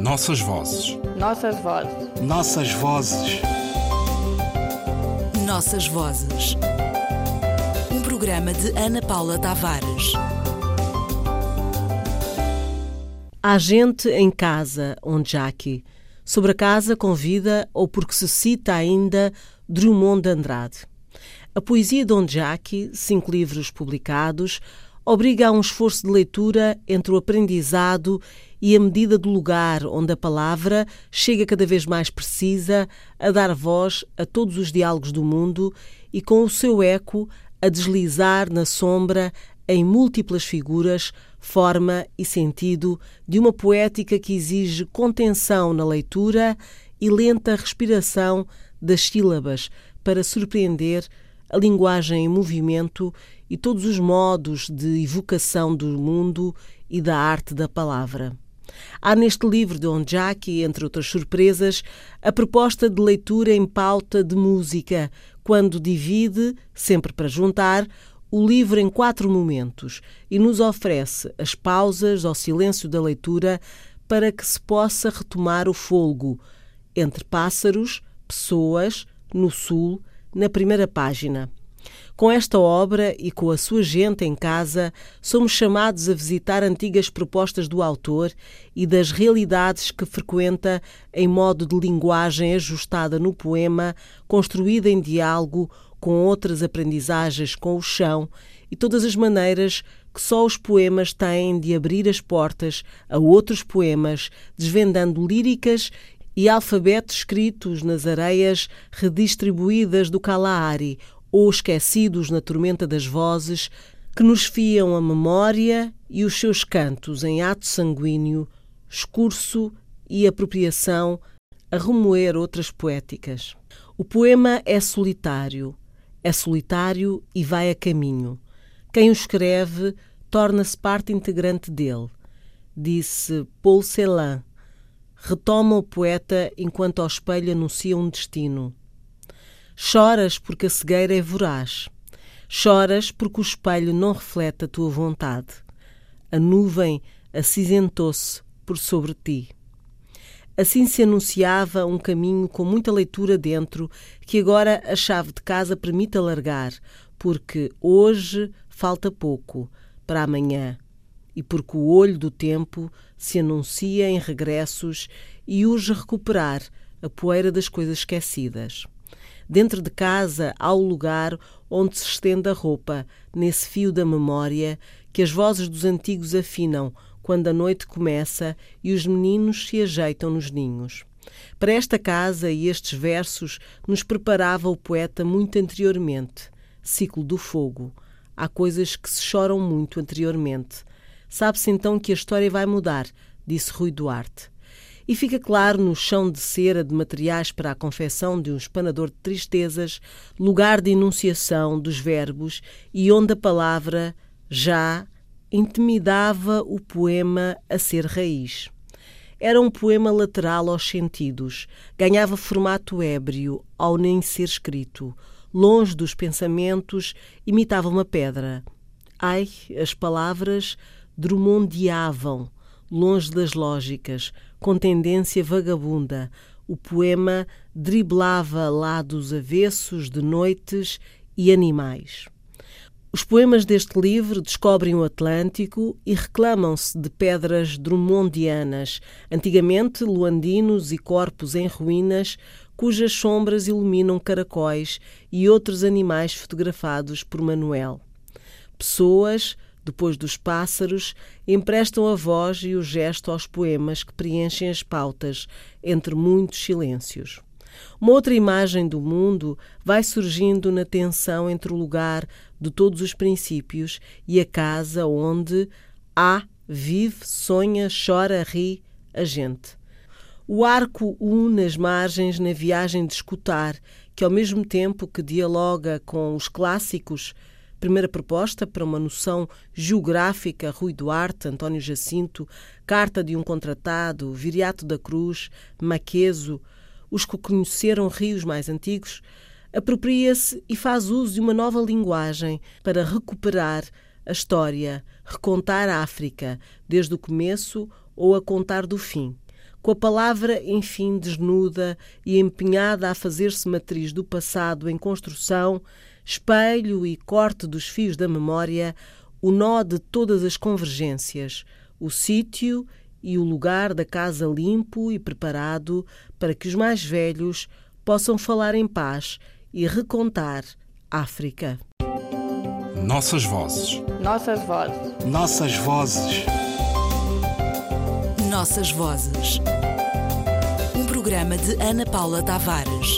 Nossas vozes. Nossas vozes. Nossas vozes. Nossas vozes. Um programa de Ana Paula Tavares. Há gente em casa, onde Jackie. Sobre a casa convida ou porque se cita ainda Drummond de Andrade. A poesia de Onde Jackie, cinco livros publicados, obriga a um esforço de leitura entre o aprendizado e a medida do lugar onde a palavra chega cada vez mais precisa a dar voz a todos os diálogos do mundo e com o seu eco a deslizar na sombra em múltiplas figuras, forma e sentido de uma poética que exige contenção na leitura e lenta respiração das sílabas para surpreender a linguagem em movimento e todos os modos de evocação do mundo e da arte da palavra. Há neste livro de Onjaki, entre outras surpresas, a proposta de leitura em pauta de música, quando divide, sempre para juntar, o livro em quatro momentos e nos oferece as pausas ao silêncio da leitura para que se possa retomar o folgo entre pássaros, pessoas, no sul, na primeira página. Com esta obra e com a sua gente em casa, somos chamados a visitar antigas propostas do autor e das realidades que frequenta em modo de linguagem ajustada no poema, construída em diálogo com outras aprendizagens com o chão e todas as maneiras que só os poemas têm de abrir as portas a outros poemas, desvendando líricas e alfabetos escritos nas areias redistribuídas do Kalahari ou esquecidos na tormenta das vozes que nos fiam a memória e os seus cantos em ato sanguíneo, escurso e apropriação a remoer outras poéticas. O poema é solitário, é solitário e vai a caminho. Quem o escreve torna-se parte integrante dele, disse Paul Celan. Retoma o poeta enquanto ao espelho anuncia um destino. Choras porque a cegueira é voraz. Choras porque o espelho não reflete a tua vontade. A nuvem acinzentou-se por sobre ti. Assim se anunciava um caminho com muita leitura dentro, que agora a chave de casa permite alargar, porque hoje falta pouco para amanhã e porque o olho do tempo se anuncia em regressos e urge recuperar a poeira das coisas esquecidas. Dentro de casa há o lugar onde se estende a roupa, nesse fio da memória que as vozes dos antigos afinam quando a noite começa e os meninos se ajeitam nos ninhos. Para esta casa e estes versos nos preparava o poeta muito anteriormente. Ciclo do fogo. Há coisas que se choram muito anteriormente. Sabe-se então que a história vai mudar, disse Rui Duarte. E fica claro no chão de cera de materiais para a confecção de um espanador de tristezas, lugar de enunciação dos verbos e onde a palavra já intimidava o poema a ser raiz. Era um poema lateral aos sentidos, ganhava formato ébrio ao nem ser escrito, longe dos pensamentos, imitava uma pedra. Ai, as palavras drumondeavam, longe das lógicas, com tendência vagabunda. O poema driblava lados avessos de noites e animais. Os poemas deste livro descobrem o Atlântico e reclamam-se de pedras drummondianas, antigamente luandinos e corpos em ruínas, cujas sombras iluminam caracóis e outros animais fotografados por Manuel. Pessoas, depois dos pássaros, emprestam a voz e o gesto aos poemas que preenchem as pautas, entre muitos silêncios. Uma outra imagem do mundo vai surgindo na tensão entre o lugar de todos os princípios e a casa onde há, vive, sonha, chora, ri a gente. O arco une as margens na viagem de escutar, que ao mesmo tempo que dialoga com os clássicos, Primeira proposta para uma noção geográfica, Rui Duarte, António Jacinto, Carta de um Contratado, Viriato da Cruz, Maqueso, os que conheceram rios mais antigos, apropria-se e faz uso de uma nova linguagem para recuperar a história, recontar a África, desde o começo ou a contar do fim. com a palavra, enfim, desnuda e empenhada a fazer-se matriz do passado em construção, espelho e corte dos fios da memória, o nó de todas as convergências, o sítio e o lugar da casa limpo e preparado para que os mais velhos possam falar em paz e recontar África. Nossas vozes. Nossas vozes. Nossas vozes. Nossas vozes. Um programa de Ana Paula Tavares.